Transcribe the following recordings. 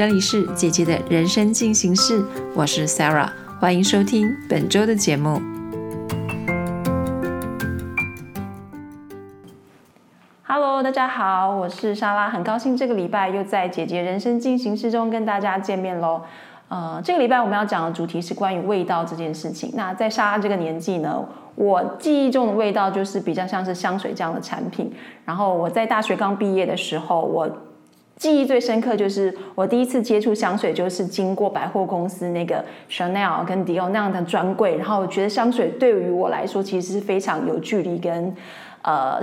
这里是姐姐的人生进行式，我是 Sarah，欢迎收听本周的节目。Hello，大家好，我是莎拉，很高兴这个礼拜又在姐姐人生进行式中跟大家见面喽。呃，这个礼拜我们要讲的主题是关于味道这件事情。那在莎拉这个年纪呢，我记忆中的味道就是比较像是香水这样的产品。然后我在大学刚毕业的时候，我记忆最深刻就是我第一次接触香水，就是经过百货公司那个 Chanel 跟 Dior 那样的专柜。然后我觉得香水对于我来说其实是非常有距离跟呃。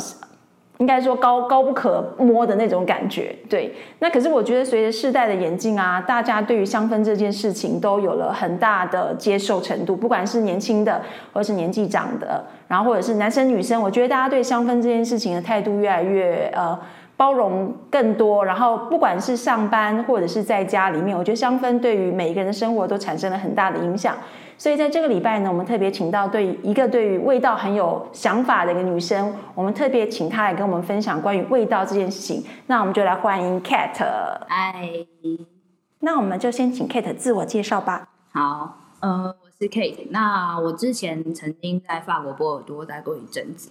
应该说高高不可摸的那种感觉，对。那可是我觉得随着世代的演进啊，大家对于香氛这件事情都有了很大的接受程度，不管是年轻的或是年纪长的，然后或者是男生女生，我觉得大家对香氛这件事情的态度越来越呃包容更多。然后不管是上班或者是在家里面，我觉得香氛对于每一个人的生活都产生了很大的影响。所以在这个礼拜呢，我们特别请到对一个对于味道很有想法的一个女生，我们特别请她来跟我们分享关于味道这件事情。那我们就来欢迎 Kate。嗨，那我们就先请 Kate 自我介绍吧。好，呃，我是 Kate。那我之前曾经在法国波尔多待过一阵子。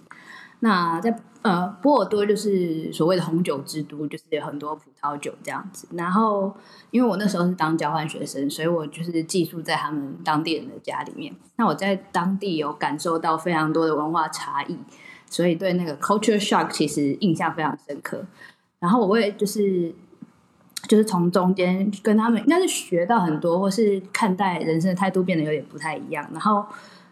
那在呃波尔多就是所谓的红酒之都，就是有很多葡萄酒这样子。然后因为我那时候是当交换学生，所以我就是寄宿在他们当地人的家里面。那我在当地有感受到非常多的文化差异，所以对那个 culture shock 其实印象非常深刻。然后我也就是就是从中间跟他们应该是学到很多，或是看待人生的态度变得有点不太一样。然后。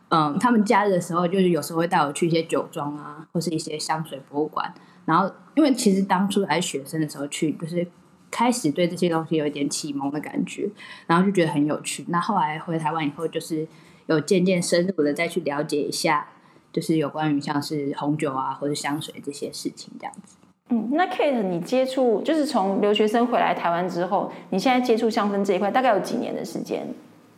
嗯，他们假日的时候，就是有时候会带我去一些酒庄啊，或是一些香水博物馆。然后，因为其实当初还是学生的时候去，就是开始对这些东西有一点启蒙的感觉，然后就觉得很有趣。那后来回台湾以后，就是有渐渐深入的再去了解一下，就是有关于像是红酒啊，或者香水这些事情这样子。嗯，那 Kate，你接触就是从留学生回来台湾之后，你现在接触香氛这一块，大概有几年的时间？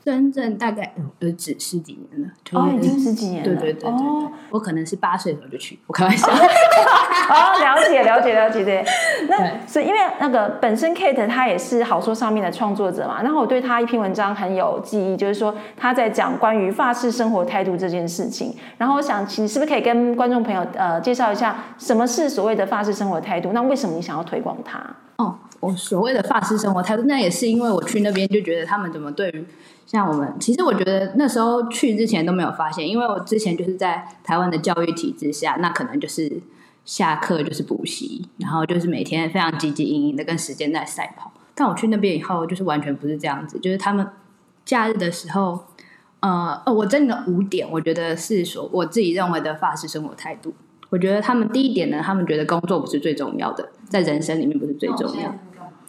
真正大概呃只十几年了，哦，已经十几年了，对对对对，我可能是八岁的时候就去，我开玩笑，哦，了解了解了解对，那是因为那个本身 Kate 他也是好说上面的创作者嘛，然后我对他一篇文章很有记忆，就是说他在讲关于法式生活态度这件事情，然后我想你是不是可以跟观众朋友呃介绍一下什么是所谓的法式生活态度？那为什么你想要推广它？哦，我所谓的法式生活态度，那也是因为我去那边就觉得他们怎么对于。像我们，其实我觉得那时候去之前都没有发现，因为我之前就是在台湾的教育体制下，那可能就是下课就是补习，然后就是每天非常汲汲营营的跟时间在赛跑。但我去那边以后，就是完全不是这样子，就是他们假日的时候，呃呃，我真的五点，我觉得是说我自己认为的法式生活态度。我觉得他们第一点呢，他们觉得工作不是最重要的，在人生里面不是最重要。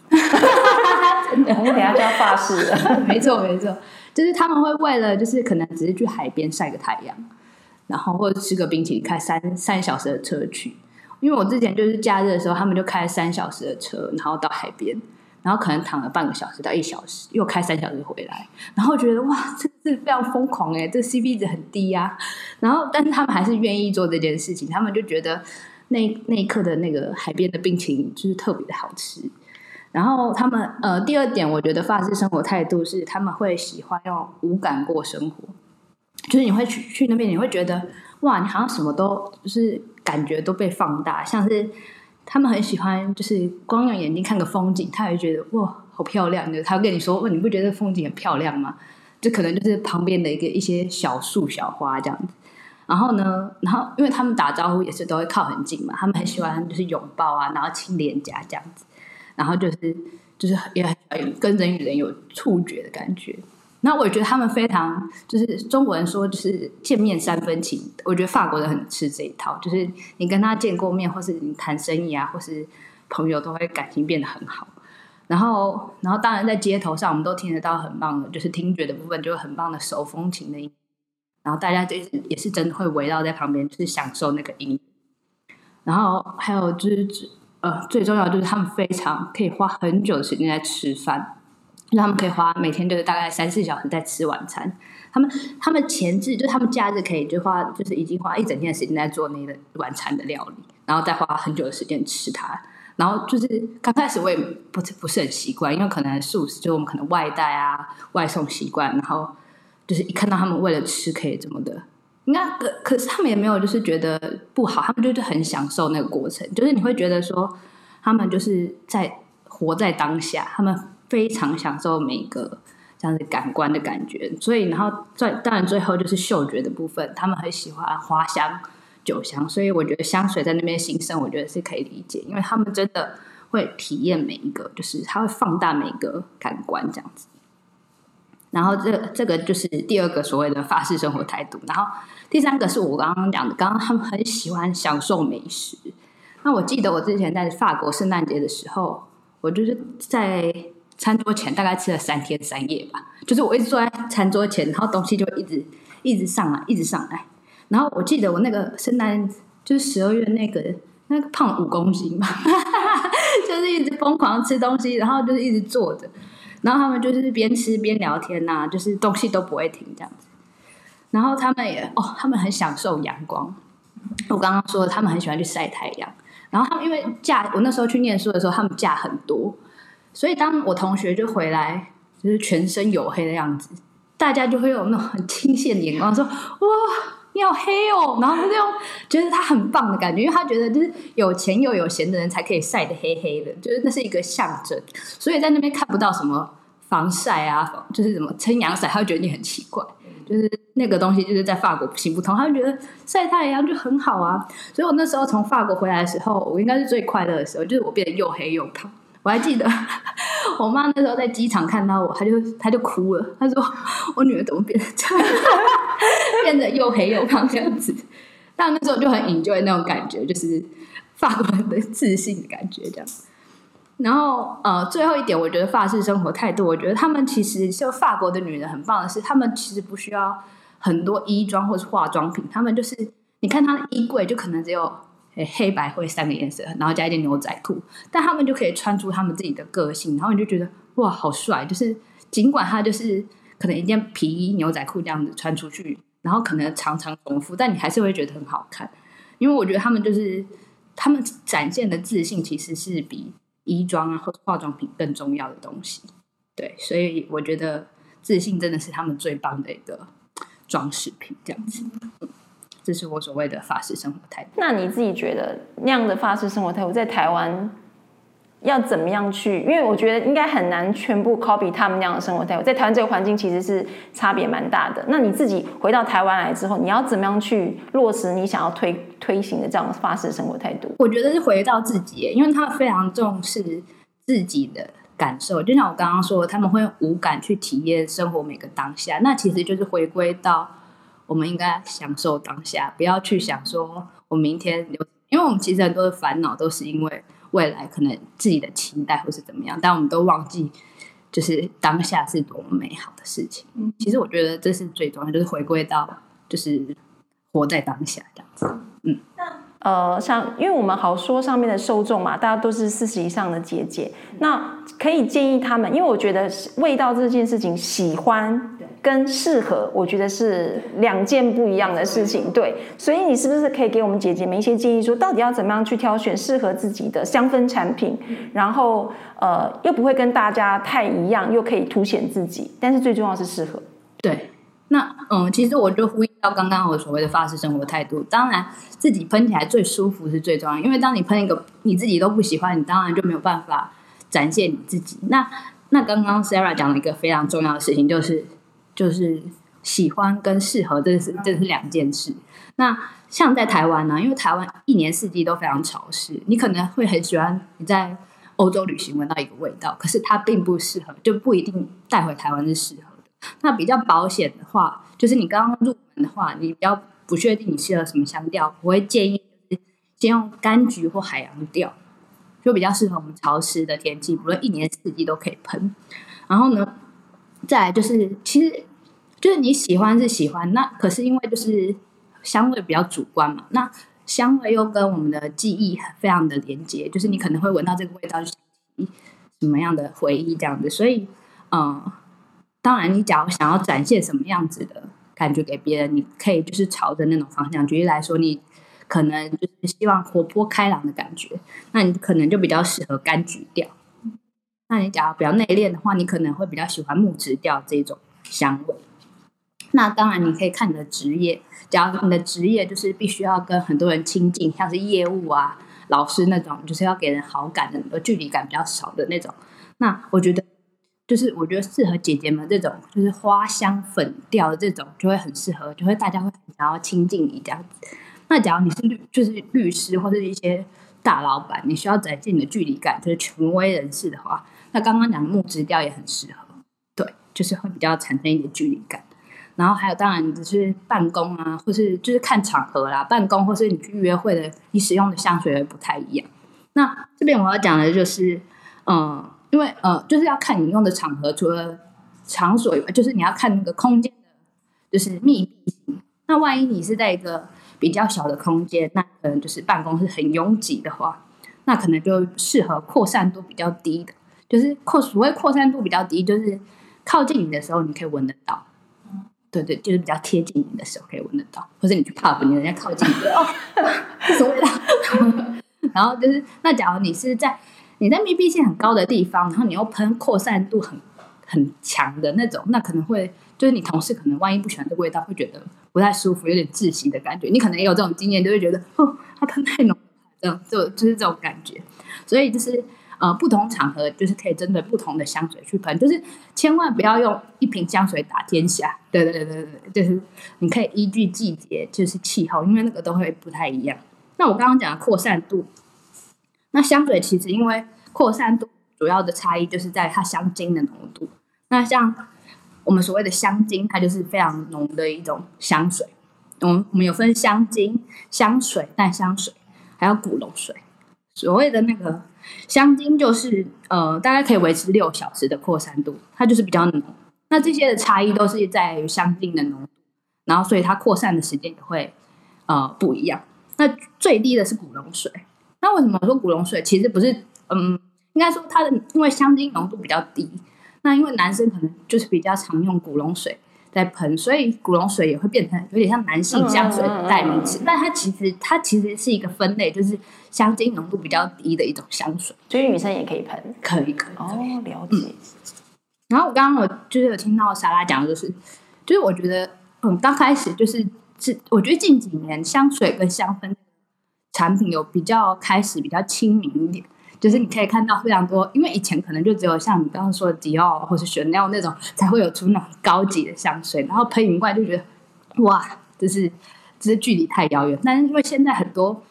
真的，我等下就要发誓了。没错，没错，就是他们会为了，就是可能只是去海边晒个太阳，然后或者吃个冰淇淋，开三三小时的车去。因为我之前就是假日的时候，他们就开三小时的车，然后到海边，然后可能躺了半个小时到一小时，又开三小时回来，然后觉得哇，这是非常疯狂哎，这 CP 值很低呀。然后，但是他们还是愿意做这件事情，他们就觉得那那一刻的那个海边的冰淇淋就是特别的好吃。然后他们呃，第二点，我觉得法式生活态度是他们会喜欢用五感过生活，就是你会去去那边，你会觉得哇，你好像什么都就是感觉都被放大，像是他们很喜欢就是光用眼睛看个风景，他会觉得哇，好漂亮就，他跟你说，哇，你不觉得风景很漂亮吗？就可能就是旁边的一个一些小树小花这样子。然后呢，然后因为他们打招呼也是都会靠很近嘛，他们很喜欢就是拥抱啊，然后亲脸颊这样子。然后就是就是也很跟人与人有触觉的感觉。那我觉得他们非常就是中国人说就是见面三分情，我觉得法国人很吃这一套，就是你跟他见过面，或是你谈生意啊，或是朋友，都会感情变得很好。然后，然后当然在街头上，我们都听得到很棒的，就是听觉的部分，就很棒的手风琴的音。然后大家就是也是真的会围绕在旁边，就是享受那个音。然后还有就是。呃，最重要就是他们非常可以花很久的时间在吃饭，他们可以花每天就是大概三四小时在吃晚餐。他们他们前置就他们假日可以就花就是已经花一整天的时间在做那个晚餐的料理，然后再花很久的时间吃它。然后就是刚开始我也不不是很习惯，因为可能素食就我们可能外带啊、外送习惯，然后就是一看到他们为了吃可以怎么的，应该可可是他们也没有就是觉得不好，他们就是很享受那个过程，就是你会觉得说他们就是在活在当下，他们非常享受每一个这样子感官的感觉，所以然后最当然最后就是嗅觉的部分，他们很喜欢花香。酒香，所以我觉得香水在那边兴盛，我觉得是可以理解，因为他们真的会体验每一个，就是他会放大每一个感官这样子。然后这这个就是第二个所谓的法式生活态度，然后第三个是我刚刚讲的，刚刚他们很喜欢享受美食。那我记得我之前在法国圣诞节的时候，我就是在餐桌前大概吃了三天三夜吧，就是我一直坐在餐桌前，然后东西就一直一直上来，一直上来。然后我记得我那个圣诞就是十二月那个那个胖五公斤吧，就是一直疯狂吃东西，然后就是一直坐着，然后他们就是边吃边聊天呐，就是东西都不会停这样子。然后他们也哦，他们很享受阳光。我刚刚说他们很喜欢去晒太阳，然后他们因为假我那时候去念书的时候，他们假很多，所以当我同学就回来，就是全身黝黑的样子，大家就会有那种很亲切的眼光说哇。你好黑哦，然后他就觉得他很棒的感觉，因为他觉得就是有钱又有闲的人才可以晒得黑黑的，就是那是一个象征。所以在那边看不到什么防晒啊，就是什么撑阳伞，他会觉得你很奇怪，就是那个东西就是在法国行不通，他就觉得晒太阳就很好啊。所以我那时候从法国回来的时候，我应该是最快乐的时候，就是我变得又黑又胖。我还记得 我妈那时候在机场看到我，她就她就哭了，她说我女儿怎么变成这样？变得又黑又胖这样子，但那时候就很 enjoy 那种感觉，就是法国人的自信的感觉这样。然后呃，最后一点，我觉得法式生活态度，我觉得他们其实就法国的女人很棒的是，他们其实不需要很多衣装或是化妆品，他们就是你看她的衣柜就可能只有黑白灰三个颜色，然后加一件牛仔裤，但他们就可以穿出他们自己的个性，然后你就觉得哇，好帅！就是尽管他就是可能一件皮衣牛仔裤这样子穿出去。然后可能常常重复，但你还是会觉得很好看，因为我觉得他们就是他们展现的自信，其实是比衣装啊或化妆品更重要的东西。对，所以我觉得自信真的是他们最棒的一个装饰品。这样子，这是我所谓的法式生活态度。那你自己觉得那样的法式生活态度在台湾？要怎么样去？因为我觉得应该很难全部 copy 他们那样的生活态度。在台湾这个环境其实是差别蛮大的。那你自己回到台湾来之后，你要怎么样去落实你想要推推行的这样法式生活态度？我觉得是回到自己，因为他们非常重视自己的感受。就像我刚刚说，他们会无感去体验生活每个当下。那其实就是回归到我们应该享受当下，不要去想说我明天有，因为我们其实很多的烦恼都是因为。未来可能自己的期待或是怎么样，但我们都忘记，就是当下是多么美好的事情。嗯，其实我觉得这是最重要，就是回归到就是活在当下这样子。嗯，呃，像因为我们好说上面的受众嘛，大家都是四十以上的姐姐，那可以建议他们，因为我觉得味道这件事情，喜欢。跟适合，我觉得是两件不一样的事情。对，所以你是不是可以给我们姐姐们一些建议，说到底要怎么样去挑选适合自己的香氛产品，然后呃又不会跟大家太一样，又可以凸显自己，但是最重要是适合。对，那嗯，其实我就呼应到刚刚我所谓的发式生活态度，当然自己喷起来最舒服是最重要，因为当你喷一个你自己都不喜欢，你当然就没有办法展现你自己。那那刚刚 Sarah 讲了一个非常重要的事情，就是。就是喜欢跟适合，这是这是两件事。那像在台湾呢，因为台湾一年四季都非常潮湿，你可能会很喜欢你在欧洲旅行闻到一个味道，可是它并不适合，就不一定带回台湾是适合。那比较保险的话，就是你刚刚入门的话，你比较不确定你适合什么香调，我会建议就是先用柑橘或海洋调，就比较适合我们潮湿的天气，不论一年四季都可以喷。然后呢，再来就是其实。就是你喜欢是喜欢，那可是因为就是香味比较主观嘛，那香味又跟我们的记忆非常的连接，就是你可能会闻到这个味道，是什么样的回忆这样子，所以嗯，当然你假如想要展现什么样子的感觉给别人，你可以就是朝着那种方向。举例来说，你可能就是希望活泼开朗的感觉，那你可能就比较适合柑橘调。那你假如比较内敛的话，你可能会比较喜欢木质调这种香味。那当然，你可以看你的职业，假如你的职业就是必须要跟很多人亲近，像是业务啊、老师那种，就是要给人好感的，距离感比较少的那种。那我觉得，就是我觉得适合姐姐们这种，就是花香粉调的这种，就会很适合，就会大家会想要亲近你这样子。那假如你是律，就是律师或者一些大老板，你需要展现你的距离感，就是权威人士的话，那刚刚讲的木质调也很适合，对，就是会比较产生一点距离感。然后还有，当然只是办公啊，或是就是看场合啦，办公或是你去约会的，你使用的香水也不太一样。那这边我要讲的就是，嗯，因为呃，就是要看你用的场合，除了场所以外，就是你要看那个空间的，就是密闭性。那万一你是在一个比较小的空间，那可能就是办公室很拥挤的话，那可能就适合扩散度比较低的，就是扩所谓扩散度比较低，就是靠近你的时候你可以闻得到。对对，就是比较贴近你的时候可以闻得到，或者你去 pub，你人家靠近你，哦，什么味道？然后就是，那假如你是在你在密闭性很高的地方，然后你又喷扩散度很很强的那种，那可能会就是你同事可能万一不喜欢这味道，会觉得不太舒服，有点窒息的感觉。你可能也有这种经验，就会觉得哦，它喷太浓，这样就就是这种感觉。所以就是。呃，不同场合就是可以针对不同的香水去喷，就是千万不要用一瓶香水打天下。对对对对对，就是你可以依据季节，就是气候，因为那个都会不太一样。那我刚刚讲的扩散度，那香水其实因为扩散度主要的差异就是在它香精的浓度。那像我们所谓的香精，它就是非常浓的一种香水。我们我们有分香精、香水、淡香水，还有古龙水。所谓的那个。香精就是呃，大概可以维持六小时的扩散度，它就是比较浓。那这些的差异都是在于香精的浓度，然后所以它扩散的时间也会呃不一样。那最低的是古龙水。那为什么说古龙水其实不是？嗯，应该说它的因为香精浓度比较低。那因为男生可能就是比较常用古龙水。在喷，所以古龙水也会变成有点像男性香水的代名词，但它其实它其实是一个分类，就是香精浓度比较低的一种香水，所以女生也可以喷，可以可以哦，了解。然后我刚刚我就是有听到莎拉讲，就是就是我觉得嗯，刚开始就是是我觉得近几年香水跟香氛产品有比较开始比较亲民一点。就是你可以看到非常多，因为以前可能就只有像你刚刚说的迪奥或是香奈那种才会有出那种高级的香水，然后喷一罐就觉得哇，就是只是距离太遥远。但是因为现在很多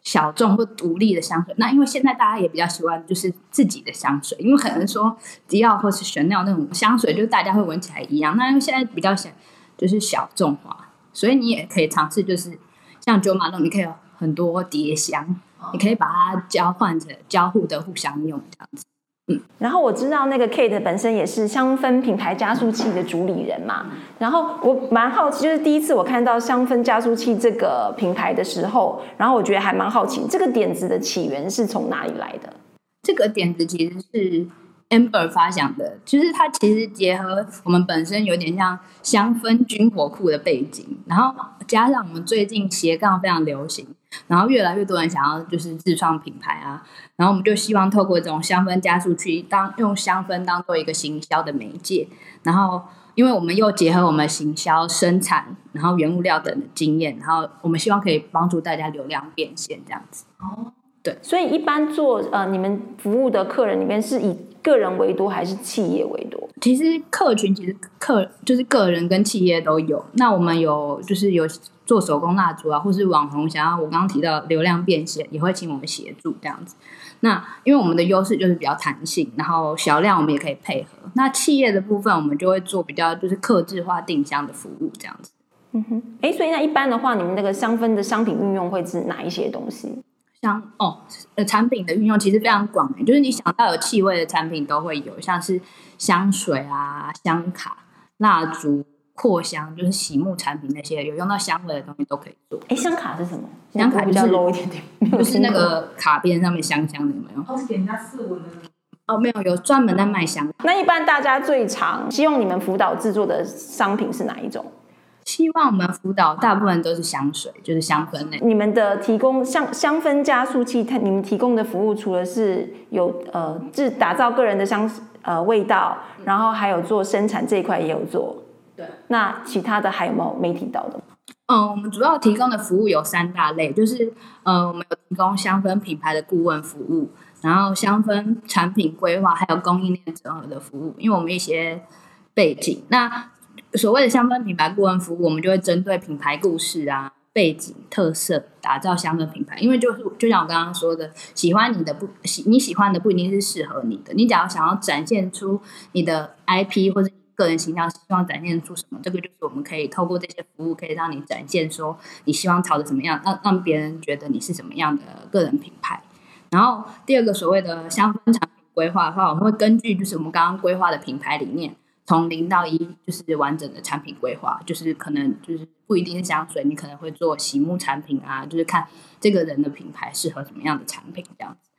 小众或独立的香水，那因为现在大家也比较喜欢就是自己的香水，因为可能说迪奥或是香奈那种香水，就是大家会闻起来一样。那因为现在比较想就是小众化，所以你也可以尝试，就是像九马龙，你可以很多叠香。你可以把它交换着交互的互相用这样子，嗯。然后我知道那个 Kate 本身也是香氛品牌加速器的主理人嘛。然后我蛮好奇，就是第一次我看到香氛加速器这个品牌的时候，然后我觉得还蛮好奇，这个点子的起源是从哪里来的？这个点子其实是 Amber 发想的，其实它其实结合我们本身有点像香氛军火库的背景，然后加上我们最近斜杠非常流行。然后越来越多人想要就是自创品牌啊，然后我们就希望透过这种香氛加速器，当用香氛当做一个行销的媒介，然后因为我们又结合我们行销、生产，然后原物料等的经验，然后我们希望可以帮助大家流量变现这样子。哦，对，所以一般做呃你们服务的客人里面是以个人为多还是企业为多？其实客群其实客就是个人跟企业都有。那我们有就是有。做手工蜡烛啊，或是网红想要我刚刚提到流量变现，也会请我们协助这样子。那因为我们的优势就是比较弹性，然后小量我们也可以配合。那企业的部分，我们就会做比较就是客制化定香的服务这样子。嗯哼，哎，所以那一般的话，你们那个香氛的商品运用会是哪一些东西？像哦，呃，产品的运用其实非常广，就是你想到有气味的产品都会有，像是香水啊、香卡、蜡烛。扩香就是洗沐产品那些有用到香味的东西都可以做。哎，香卡是什么？香卡比较 low 一点点，就是那个卡边上面香香的，有没有？哦，是给人家试闻的。哦，没有，有专门在卖香。那一般大家最常希望你们辅导制作的商品是哪一种？希望我们辅导大部分都是香水，就是香氛类。你们的提供香香氛加速器，它你们提供的服务除了是有呃制打造个人的香呃味道，然后还有做生产这一块也有做。对。那其他的还有没有没提到的？嗯，我们主要提供的服务有三大类，就是呃，我们有提供香氛品牌的顾问服务，然后香氛产品规划，还有供应链整合的服务。因为我们一些背景，那。所谓的香氛品牌顾问服务，我们就会针对品牌故事啊、背景特色，打造香氛品牌。因为就是就像我刚刚说的，喜欢你的不喜你喜欢的不一定是适合你的。你只要想要展现出你的 IP 或者个人形象，希望展现出什么，这个就是我们可以透过这些服务，可以让你展现说你希望朝着什么样，让让别人觉得你是什么样的个人品牌。然后第二个所谓的香氛产品规划的话，我们会根据就是我们刚刚规划的品牌理念。从零到一就是完整的产品规划，就是可能就是不一定是香水，你可能会做洗沐产品啊，就是看这个人的品牌适合什么样的产品这样子。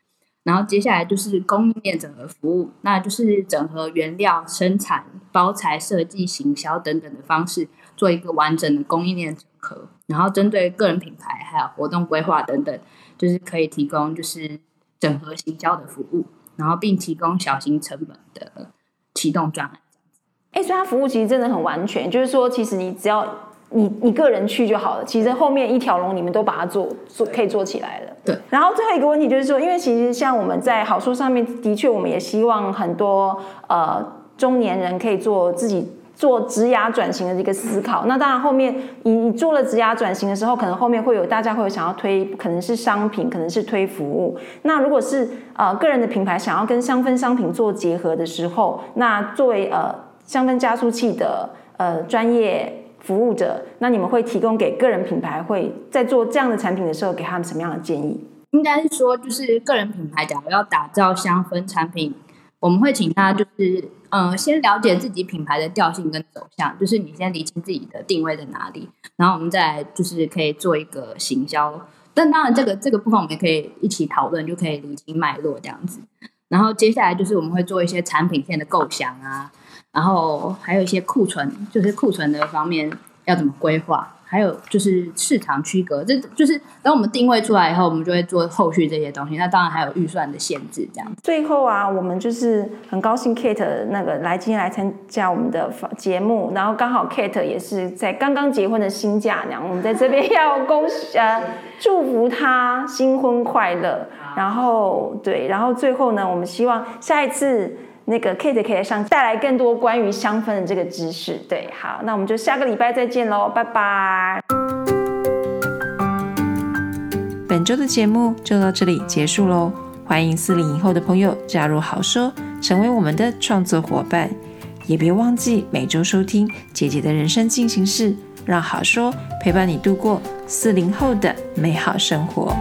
然后接下来就是供应链整合服务，那就是整合原料、生产、包材、设计、行销等等的方式，做一个完整的供应链整合。然后针对个人品牌还有活动规划等等，就是可以提供就是整合行销的服务，然后并提供小型成本的启动专案。哎，所以它服务其实真的很完全，就是说，其实你只要你你个人去就好了，其实后面一条龙你们都把它做做可以做起来了。对。然后最后一个问题就是说，因为其实像我们在好书上面，的确我们也希望很多呃中年人可以做自己做职涯转型的一个思考。那当然后面你你做了职涯转型的时候，可能后面会有大家会有想要推，可能是商品，可能是推服务。那如果是呃个人的品牌想要跟香氛商品做结合的时候，那作为呃。香氛加速器的呃专业服务者，那你们会提供给个人品牌会在做这样的产品的时候，给他们什么样的建议？应该是说，就是个人品牌假如要打造香氛产品，我们会请他就是嗯，先了解自己品牌的调性跟走向，就是你先理清自己的定位在哪里，然后我们再就是可以做一个行销。但当然，这个这个部分我们也可以一起讨论，就可以理清脉络这样子。然后接下来就是我们会做一些产品线的构想啊。然后还有一些库存，就是库存的方面要怎么规划，还有就是市场区隔，这就是等我们定位出来以后，我们就会做后续这些东西。那当然还有预算的限制，这样。最后啊，我们就是很高兴 Kate 那个来今天来参加我们的节目，然后刚好 Kate 也是在刚刚结婚的新嫁娘，我们在这边要恭喜呃祝福她新婚快乐。然后对，然后最后呢，我们希望下一次。那个 Kate 可以上带来更多关于香氛的这个知识，对，好，那我们就下个礼拜再见喽，拜拜。本周的节目就到这里结束喽，欢迎四零以后的朋友加入好说，成为我们的创作伙伴，也别忘记每周收听姐姐的人生进行式，让好说陪伴你度过四零后的美好生活。